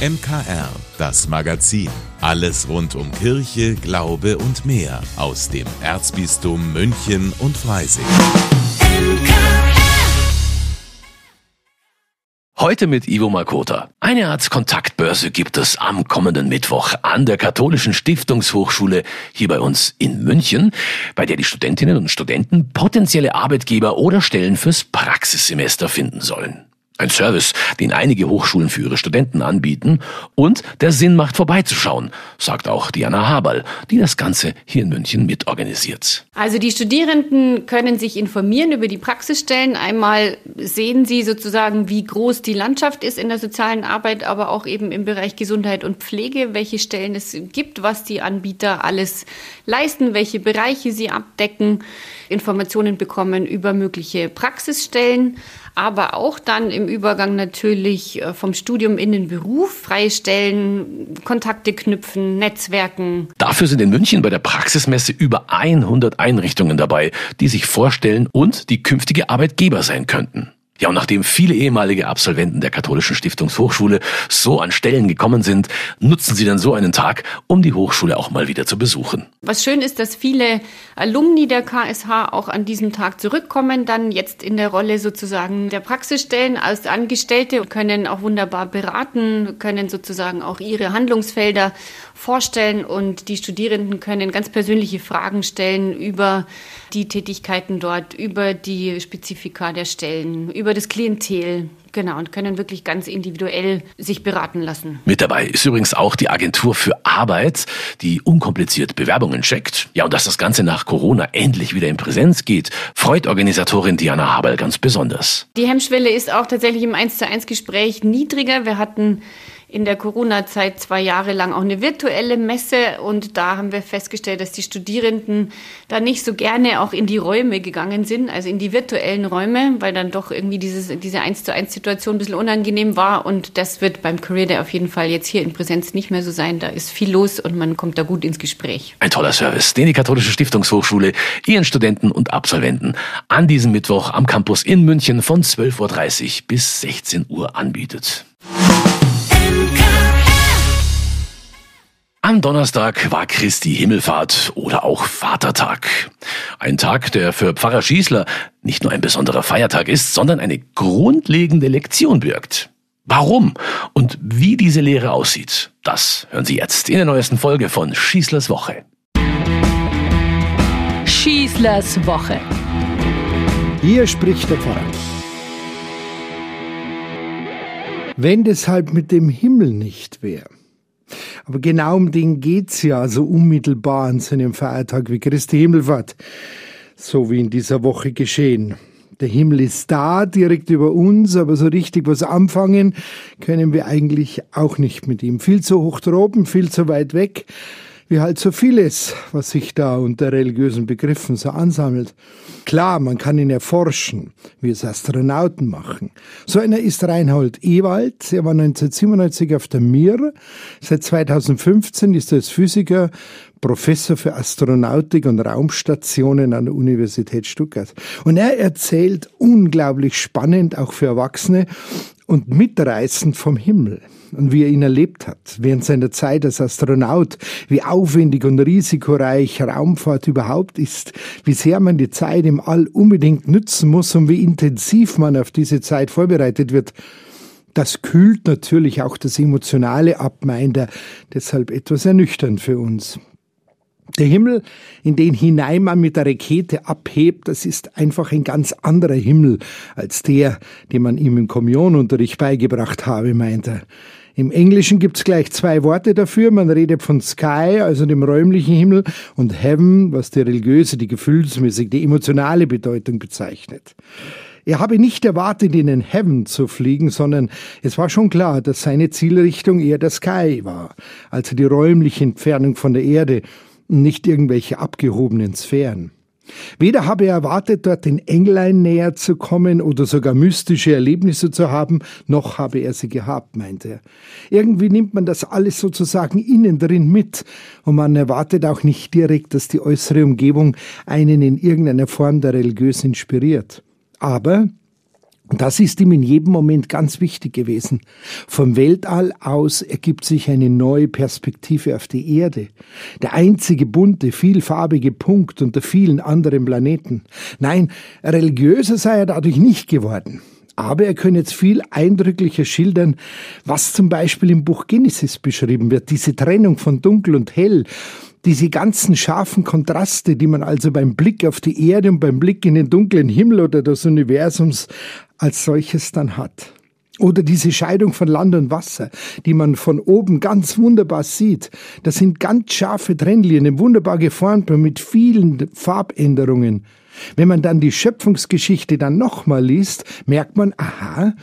MKR, das Magazin. Alles rund um Kirche, Glaube und mehr aus dem Erzbistum München und Freising. Heute mit Ivo Makota. Eine Art Kontaktbörse gibt es am kommenden Mittwoch an der Katholischen Stiftungshochschule hier bei uns in München, bei der die Studentinnen und Studenten potenzielle Arbeitgeber oder Stellen fürs Praxissemester finden sollen. Ein Service, den einige Hochschulen für ihre Studenten anbieten und der Sinn macht vorbeizuschauen, sagt auch Diana Haberl, die das Ganze hier in München mitorganisiert. Also die Studierenden können sich informieren über die Praxisstellen. Einmal sehen sie sozusagen, wie groß die Landschaft ist in der sozialen Arbeit, aber auch eben im Bereich Gesundheit und Pflege, welche Stellen es gibt, was die Anbieter alles leisten, welche Bereiche sie abdecken, Informationen bekommen über mögliche Praxisstellen aber auch dann im Übergang natürlich äh, vom Studium in den Beruf freistellen, Kontakte knüpfen, Netzwerken. Dafür sind in München bei der Praxismesse über 100 Einrichtungen dabei, die sich vorstellen und die künftige Arbeitgeber sein könnten. Ja, und nachdem viele ehemalige Absolventen der Katholischen Stiftungshochschule so an Stellen gekommen sind, nutzen sie dann so einen Tag, um die Hochschule auch mal wieder zu besuchen. Was schön ist, dass viele Alumni der KSH auch an diesem Tag zurückkommen, dann jetzt in der Rolle sozusagen der Praxisstellen als Angestellte, können auch wunderbar beraten, können sozusagen auch ihre Handlungsfelder vorstellen und die Studierenden können ganz persönliche Fragen stellen über die Tätigkeiten dort, über die Spezifika der Stellen, über das Klientel. Genau, und können wirklich ganz individuell sich beraten lassen. Mit dabei ist übrigens auch die Agentur für Arbeit, die unkompliziert Bewerbungen checkt. Ja, und dass das Ganze nach Corona endlich wieder in Präsenz geht, freut Organisatorin Diana Haberl ganz besonders. Die Hemmschwelle ist auch tatsächlich im 1 zu 1 Gespräch niedriger. Wir hatten in der Corona-Zeit zwei Jahre lang auch eine virtuelle Messe und da haben wir festgestellt, dass die Studierenden da nicht so gerne auch in die Räume gegangen sind, also in die virtuellen Räume, weil dann doch irgendwie dieses, diese 1 zu 1 Situation ein bisschen unangenehm war und das wird beim Career Day auf jeden Fall jetzt hier in Präsenz nicht mehr so sein. Da ist viel los und man kommt da gut ins Gespräch. Ein toller Service, den die Katholische Stiftungshochschule ihren Studenten und Absolventen an diesem Mittwoch am Campus in München von 12.30 Uhr bis 16 Uhr anbietet. Am Donnerstag war Christi Himmelfahrt oder auch Vatertag. Ein Tag, der für Pfarrer Schießler nicht nur ein besonderer Feiertag ist, sondern eine grundlegende Lektion birgt. Warum und wie diese Lehre aussieht, das hören Sie jetzt in der neuesten Folge von Schießlers Woche. Schießlers Woche. Hier spricht der Pfarrer. Wenn deshalb mit dem Himmel nicht wäre, aber genau um den geht's ja so unmittelbar an so einem Feiertag wie Christi Himmelfahrt, so wie in dieser Woche geschehen. Der Himmel ist da, direkt über uns, aber so richtig was anfangen können wir eigentlich auch nicht mit ihm. Viel zu hoch droben, viel zu weit weg wie halt so vieles, was sich da unter religiösen Begriffen so ansammelt. Klar, man kann ihn erforschen, wie es Astronauten machen. So einer ist Reinhold Ewald. Er war 1997 auf der Mir. Seit 2015 ist er als Physiker Professor für Astronautik und Raumstationen an der Universität Stuttgart. Und er erzählt unglaublich spannend, auch für Erwachsene, und mitreißend vom Himmel und wie er ihn erlebt hat während seiner Zeit als Astronaut, wie aufwendig und risikoreich Raumfahrt überhaupt ist, wie sehr man die Zeit im All unbedingt nützen muss und wie intensiv man auf diese Zeit vorbereitet wird. Das kühlt natürlich auch das Emotionale ab, meint er, deshalb etwas ernüchternd für uns. Der Himmel, in den hinein man mit der Rakete abhebt, das ist einfach ein ganz anderer Himmel als der, den man ihm im Kommunionunterricht beigebracht habe, meint er. Im Englischen gibt's gleich zwei Worte dafür. Man redet von Sky, also dem räumlichen Himmel, und Heaven, was die religiöse, die gefühlsmäßige, die emotionale Bedeutung bezeichnet. Er habe nicht erwartet, in den Heaven zu fliegen, sondern es war schon klar, dass seine Zielrichtung eher der Sky war, also die räumliche Entfernung von der Erde nicht irgendwelche abgehobenen Sphären. Weder habe er erwartet, dort den Englein näher zu kommen oder sogar mystische Erlebnisse zu haben, noch habe er sie gehabt, meinte er. Irgendwie nimmt man das alles sozusagen innen drin mit und man erwartet auch nicht direkt, dass die äußere Umgebung einen in irgendeiner Form der religiös inspiriert. Aber das ist ihm in jedem Moment ganz wichtig gewesen. Vom Weltall aus ergibt sich eine neue Perspektive auf die Erde. Der einzige bunte, vielfarbige Punkt unter vielen anderen Planeten. Nein, religiöser sei er dadurch nicht geworden. Aber er könne jetzt viel eindrücklicher schildern, was zum Beispiel im Buch Genesis beschrieben wird. Diese Trennung von dunkel und hell diese ganzen scharfen Kontraste, die man also beim Blick auf die Erde und beim Blick in den dunklen Himmel oder des Universums als solches dann hat. Oder diese Scheidung von Land und Wasser, die man von oben ganz wunderbar sieht. Das sind ganz scharfe Trennlinien, wunderbar geformt und mit vielen Farbänderungen. Wenn man dann die Schöpfungsgeschichte dann nochmal liest, merkt man, aha,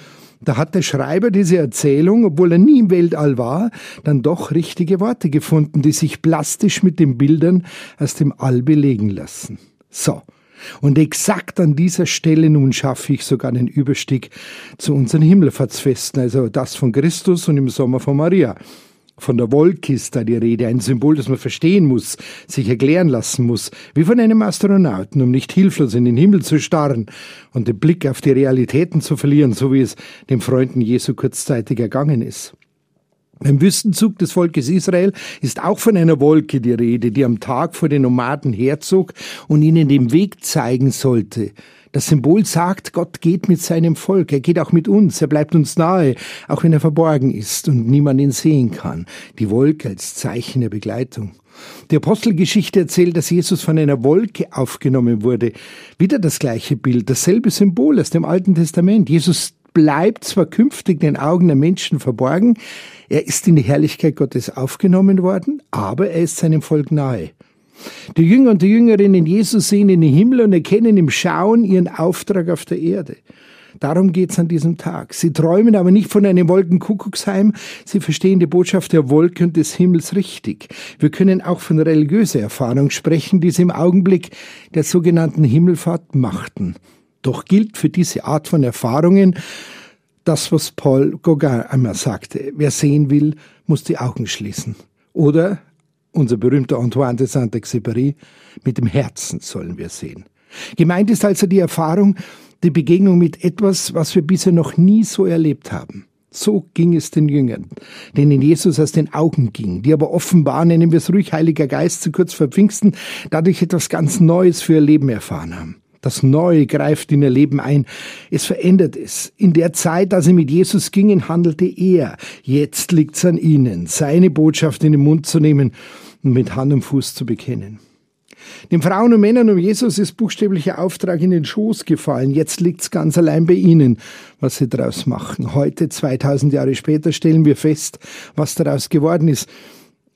da hat der Schreiber diese Erzählung, obwohl er nie im Weltall war, dann doch richtige Worte gefunden, die sich plastisch mit den Bildern aus dem All belegen lassen. So. Und exakt an dieser Stelle nun schaffe ich sogar den Überstieg zu unseren Himmelfahrtsfesten, also das von Christus und im Sommer von Maria. Von der Wolke ist da die Rede, ein Symbol, das man verstehen muss, sich erklären lassen muss, wie von einem Astronauten, um nicht hilflos in den Himmel zu starren und den Blick auf die Realitäten zu verlieren, so wie es den Freunden Jesu kurzzeitig ergangen ist. Beim Wüstenzug des Volkes Israel ist auch von einer Wolke die Rede, die am Tag vor den Nomaden herzog und ihnen den Weg zeigen sollte, das Symbol sagt, Gott geht mit seinem Volk, er geht auch mit uns, er bleibt uns nahe, auch wenn er verborgen ist und niemand ihn sehen kann. Die Wolke als Zeichen der Begleitung. Die Apostelgeschichte erzählt, dass Jesus von einer Wolke aufgenommen wurde. Wieder das gleiche Bild, dasselbe Symbol aus dem Alten Testament. Jesus bleibt zwar künftig den Augen der Menschen verborgen, er ist in die Herrlichkeit Gottes aufgenommen worden, aber er ist seinem Volk nahe. Die Jünger und die Jüngerinnen Jesus sehen in den Himmel und erkennen im Schauen ihren Auftrag auf der Erde. Darum geht's an diesem Tag. Sie träumen aber nicht von einem Wolkenkuckucksheim. Sie verstehen die Botschaft der Wolke und des Himmels richtig. Wir können auch von religiöser Erfahrung sprechen, die sie im Augenblick der sogenannten Himmelfahrt machten. Doch gilt für diese Art von Erfahrungen das, was Paul Gauguin einmal sagte. Wer sehen will, muss die Augen schließen. Oder unser berühmter Antoine de Saint-Exupéry, mit dem Herzen sollen wir sehen. Gemeint ist also die Erfahrung, die Begegnung mit etwas, was wir bisher noch nie so erlebt haben. So ging es den Jüngern, denen Jesus aus den Augen ging, die aber offenbar, nennen wir es ruhig, Heiliger Geist zu kurz vor Pfingsten, dadurch etwas ganz Neues für ihr Leben erfahren haben. Das Neue greift in ihr Leben ein. Es verändert es. In der Zeit, als sie mit Jesus gingen, handelte er. Jetzt liegt es an ihnen, seine Botschaft in den Mund zu nehmen und mit Hand und Fuß zu bekennen. Den Frauen und Männern um Jesus ist buchstäblicher Auftrag in den Schoß gefallen. Jetzt liegt's ganz allein bei ihnen, was sie daraus machen. Heute, 2000 Jahre später, stellen wir fest, was daraus geworden ist.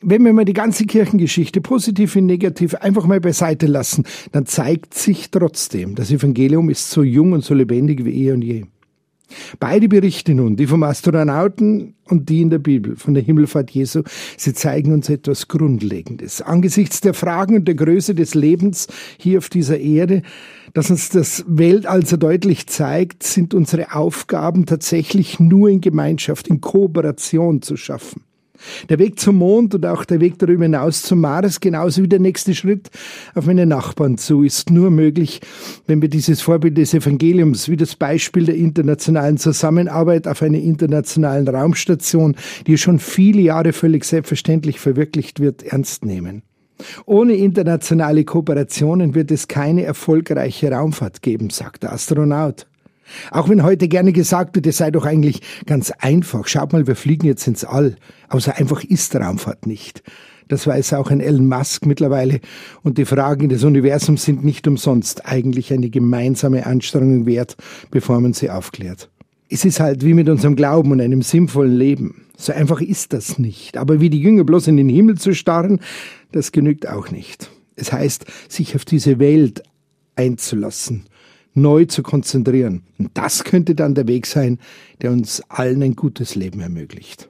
Wenn wir mal die ganze Kirchengeschichte, positiv wie negativ, einfach mal beiseite lassen, dann zeigt sich trotzdem, das Evangelium ist so jung und so lebendig wie eh und je. Beide Berichte nun, die vom Astronauten und die in der Bibel von der Himmelfahrt Jesu, sie zeigen uns etwas Grundlegendes. Angesichts der Fragen und der Größe des Lebens hier auf dieser Erde, dass uns das Weltall so deutlich zeigt, sind unsere Aufgaben tatsächlich nur in Gemeinschaft, in Kooperation zu schaffen. Der Weg zum Mond und auch der Weg darüber hinaus zum Mars, genauso wie der nächste Schritt auf meine Nachbarn zu, ist nur möglich, wenn wir dieses Vorbild des Evangeliums, wie das Beispiel der internationalen Zusammenarbeit auf einer internationalen Raumstation, die schon viele Jahre völlig selbstverständlich verwirklicht wird, ernst nehmen. Ohne internationale Kooperationen wird es keine erfolgreiche Raumfahrt geben, sagt der Astronaut. Auch wenn heute gerne gesagt wird, es sei doch eigentlich ganz einfach. Schaut mal, wir fliegen jetzt ins All. Außer einfach ist Raumfahrt nicht. Das weiß auch ein Elon Musk mittlerweile. Und die Fragen des Universums sind nicht umsonst eigentlich eine gemeinsame Anstrengung wert, bevor man sie aufklärt. Es ist halt wie mit unserem Glauben und einem sinnvollen Leben. So einfach ist das nicht. Aber wie die Jünger bloß in den Himmel zu starren, das genügt auch nicht. Es heißt, sich auf diese Welt einzulassen neu zu konzentrieren. Und das könnte dann der Weg sein, der uns allen ein gutes Leben ermöglicht.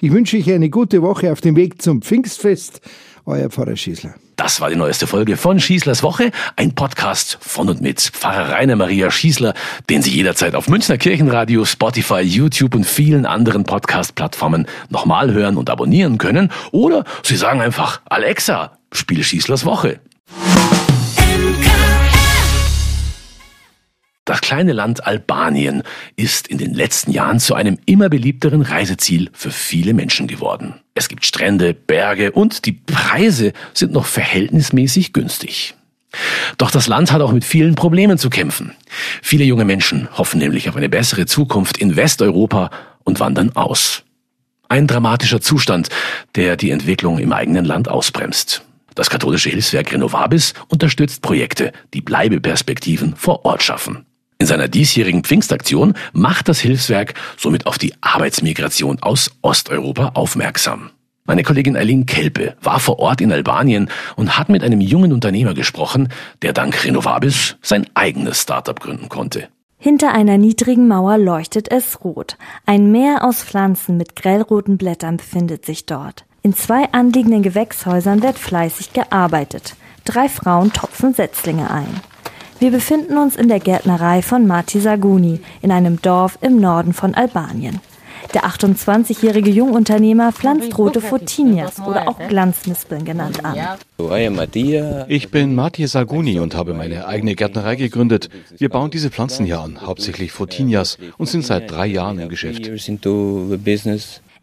Ich wünsche euch eine gute Woche auf dem Weg zum Pfingstfest. Euer Pfarrer Schießler. Das war die neueste Folge von Schießlers Woche, ein Podcast von und mit Pfarrer Rainer Maria Schießler, den Sie jederzeit auf Münchner Kirchenradio, Spotify, YouTube und vielen anderen Podcast-Plattformen nochmal hören und abonnieren können. Oder Sie sagen einfach, Alexa, spiel Schießlers Woche. Das kleine Land Albanien ist in den letzten Jahren zu einem immer beliebteren Reiseziel für viele Menschen geworden. Es gibt Strände, Berge und die Preise sind noch verhältnismäßig günstig. Doch das Land hat auch mit vielen Problemen zu kämpfen. Viele junge Menschen hoffen nämlich auf eine bessere Zukunft in Westeuropa und wandern aus. Ein dramatischer Zustand, der die Entwicklung im eigenen Land ausbremst. Das katholische Hilfswerk Renovabis unterstützt Projekte, die Bleibeperspektiven vor Ort schaffen. In seiner diesjährigen Pfingstaktion macht das Hilfswerk somit auf die Arbeitsmigration aus Osteuropa aufmerksam. Meine Kollegin Eileen Kelpe war vor Ort in Albanien und hat mit einem jungen Unternehmer gesprochen, der dank Renovabis sein eigenes Startup gründen konnte. Hinter einer niedrigen Mauer leuchtet es rot. Ein Meer aus Pflanzen mit grellroten Blättern befindet sich dort. In zwei anliegenden Gewächshäusern wird fleißig gearbeitet. Drei Frauen topfen Setzlinge ein. Wir befinden uns in der Gärtnerei von Mati Saguni in einem Dorf im Norden von Albanien. Der 28-jährige Jungunternehmer pflanzt rote Fotinias oder auch Glanzmispeln genannt an. Ich bin Mathieu Saguni und habe meine eigene Gärtnerei gegründet. Wir bauen diese Pflanzen hier an, hauptsächlich Fotinias, und sind seit drei Jahren im Geschäft.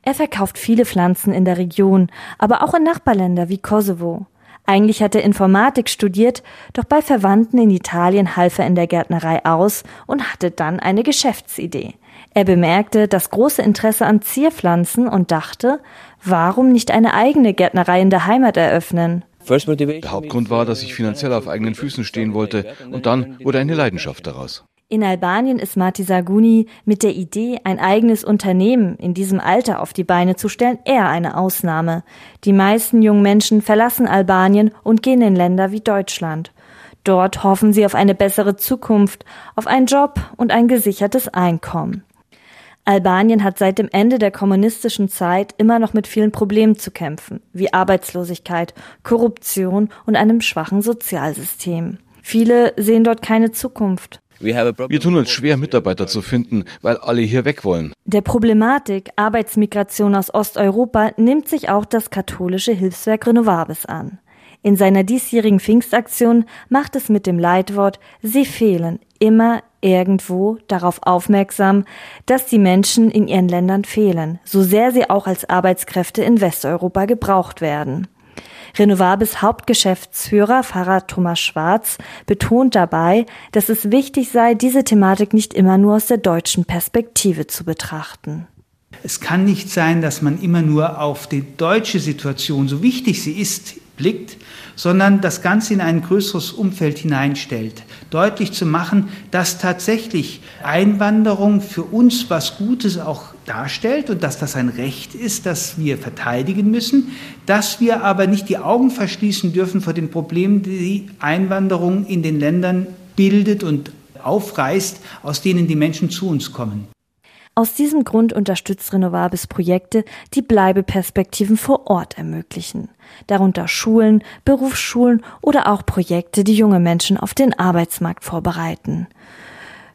Er verkauft viele Pflanzen in der Region, aber auch in Nachbarländer wie Kosovo. Eigentlich hat er Informatik studiert, doch bei Verwandten in Italien half er in der Gärtnerei aus und hatte dann eine Geschäftsidee. Er bemerkte das große Interesse an Zierpflanzen und dachte, warum nicht eine eigene Gärtnerei in der Heimat eröffnen? Der Hauptgrund war, dass ich finanziell auf eigenen Füßen stehen wollte und dann wurde eine Leidenschaft daraus. In Albanien ist Mati Saguni mit der Idee, ein eigenes Unternehmen in diesem Alter auf die Beine zu stellen, eher eine Ausnahme. Die meisten jungen Menschen verlassen Albanien und gehen in Länder wie Deutschland. Dort hoffen sie auf eine bessere Zukunft, auf einen Job und ein gesichertes Einkommen. Albanien hat seit dem Ende der kommunistischen Zeit immer noch mit vielen Problemen zu kämpfen, wie Arbeitslosigkeit, Korruption und einem schwachen Sozialsystem. Viele sehen dort keine Zukunft. Wir tun uns schwer, Mitarbeiter zu finden, weil alle hier weg wollen. Der Problematik Arbeitsmigration aus Osteuropa nimmt sich auch das katholische Hilfswerk Renovabis an. In seiner diesjährigen Pfingstaktion macht es mit dem Leitwort Sie fehlen immer irgendwo darauf aufmerksam, dass die Menschen in ihren Ländern fehlen, so sehr sie auch als Arbeitskräfte in Westeuropa gebraucht werden. Renovabis Hauptgeschäftsführer Pfarrer Thomas Schwarz betont dabei, dass es wichtig sei, diese Thematik nicht immer nur aus der deutschen Perspektive zu betrachten. Es kann nicht sein, dass man immer nur auf die deutsche Situation, so wichtig sie ist, blickt, sondern das Ganze in ein größeres Umfeld hineinstellt. Deutlich zu machen, dass tatsächlich Einwanderung für uns was Gutes auch darstellt und dass das ein Recht ist, das wir verteidigen müssen, dass wir aber nicht die Augen verschließen dürfen vor den Problemen, die Einwanderung in den Ländern bildet und aufreißt, aus denen die Menschen zu uns kommen. Aus diesem Grund unterstützt Renovabis Projekte, die Bleibeperspektiven vor Ort ermöglichen. Darunter Schulen, Berufsschulen oder auch Projekte, die junge Menschen auf den Arbeitsmarkt vorbereiten.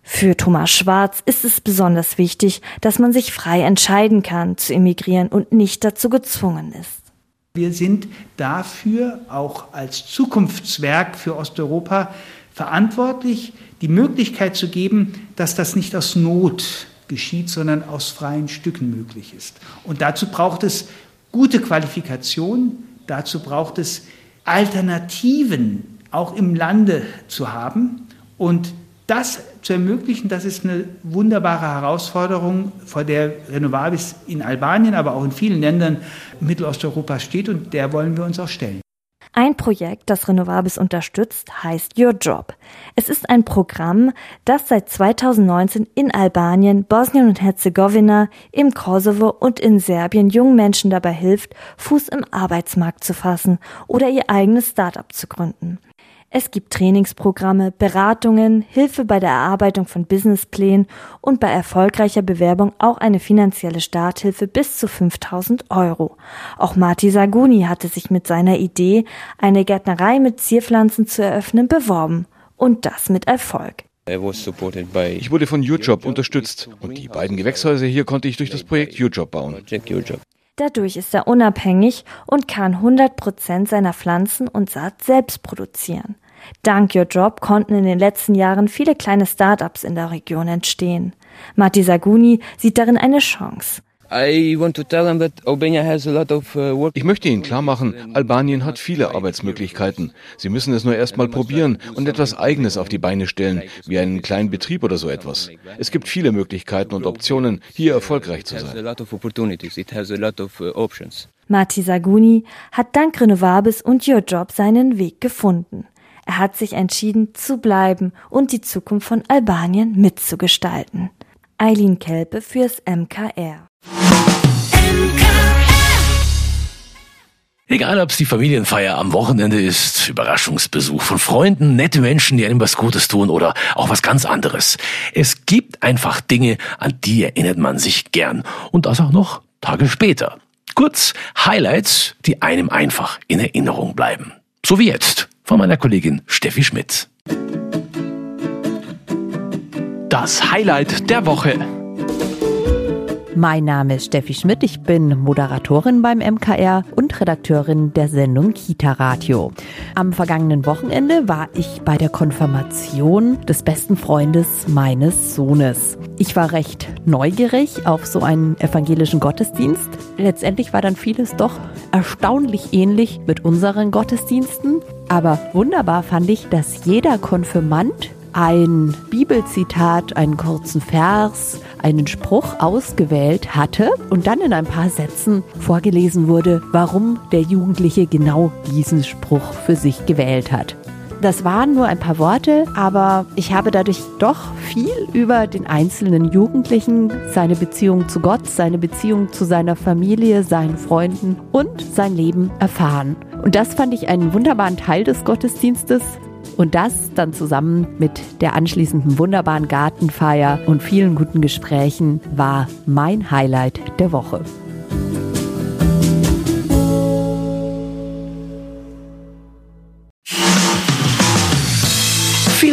Für Thomas Schwarz ist es besonders wichtig, dass man sich frei entscheiden kann, zu emigrieren und nicht dazu gezwungen ist. Wir sind dafür auch als Zukunftswerk für Osteuropa verantwortlich, die Möglichkeit zu geben, dass das nicht aus Not geschieht, sondern aus freien Stücken möglich ist. Und dazu braucht es gute Qualifikation, dazu braucht es Alternativen auch im Lande zu haben. Und das zu ermöglichen, das ist eine wunderbare Herausforderung, vor der Renovabis in Albanien, aber auch in vielen Ländern Mittelosteuropas steht und der wollen wir uns auch stellen. Ein Projekt, das Renovabis unterstützt, heißt Your Job. Es ist ein Programm, das seit 2019 in Albanien, Bosnien und Herzegowina, im Kosovo und in Serbien jungen Menschen dabei hilft, Fuß im Arbeitsmarkt zu fassen oder ihr eigenes Start-up zu gründen. Es gibt Trainingsprogramme, Beratungen, Hilfe bei der Erarbeitung von Businessplänen und bei erfolgreicher Bewerbung auch eine finanzielle Starthilfe bis zu 5000 Euro. Auch Marti Saguni hatte sich mit seiner Idee, eine Gärtnerei mit Zierpflanzen zu eröffnen, beworben. Und das mit Erfolg. Ich wurde von UJob unterstützt und die beiden Gewächshäuser hier konnte ich durch das Projekt UJob bauen. Dadurch ist er unabhängig und kann 100 Prozent seiner Pflanzen und Saat selbst produzieren. Dank Your Job konnten in den letzten Jahren viele kleine Start-ups in der Region entstehen. Matti Saguni sieht darin eine Chance. Uh, ich möchte Ihnen klar machen, Albanien hat viele Arbeitsmöglichkeiten. Sie müssen es nur erstmal probieren und etwas Eigenes auf die Beine stellen, wie einen kleinen Betrieb oder so etwas. Es gibt viele Möglichkeiten und Optionen, hier erfolgreich zu sein. Uh, Mati Saguni hat dank Renovabis und Your Job seinen Weg gefunden. Er hat sich entschieden zu bleiben und die Zukunft von Albanien mitzugestalten. Eileen Kelpe fürs MKR. Egal, ob es die Familienfeier am Wochenende ist, Überraschungsbesuch von Freunden, nette Menschen, die einem was Gutes tun oder auch was ganz anderes. Es gibt einfach Dinge, an die erinnert man sich gern und das auch noch Tage später. Kurz Highlights, die einem einfach in Erinnerung bleiben. So wie jetzt von meiner Kollegin Steffi Schmidt. Das Highlight der Woche. Mein Name ist Steffi Schmidt, ich bin Moderatorin beim MKR und Redakteurin der Sendung Kita Radio. Am vergangenen Wochenende war ich bei der Konfirmation des besten Freundes meines Sohnes. Ich war recht neugierig auf so einen evangelischen Gottesdienst. Letztendlich war dann vieles doch erstaunlich ähnlich mit unseren Gottesdiensten. Aber wunderbar fand ich, dass jeder Konfirmand ein Bibelzitat, einen kurzen Vers, einen Spruch ausgewählt hatte und dann in ein paar Sätzen vorgelesen wurde, warum der Jugendliche genau diesen Spruch für sich gewählt hat. Das waren nur ein paar Worte, aber ich habe dadurch doch viel über den einzelnen Jugendlichen, seine Beziehung zu Gott, seine Beziehung zu seiner Familie, seinen Freunden und sein Leben erfahren. Und das fand ich einen wunderbaren Teil des Gottesdienstes, und das dann zusammen mit der anschließenden wunderbaren Gartenfeier und vielen guten Gesprächen war mein Highlight der Woche.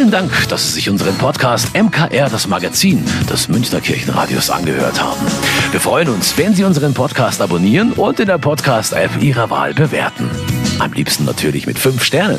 Vielen Dank, dass Sie sich unseren Podcast MKR, das Magazin des Münchner Kirchenradios, angehört haben. Wir freuen uns, wenn Sie unseren Podcast abonnieren und in der Podcast-App Ihrer Wahl bewerten. Am liebsten natürlich mit fünf Sternen.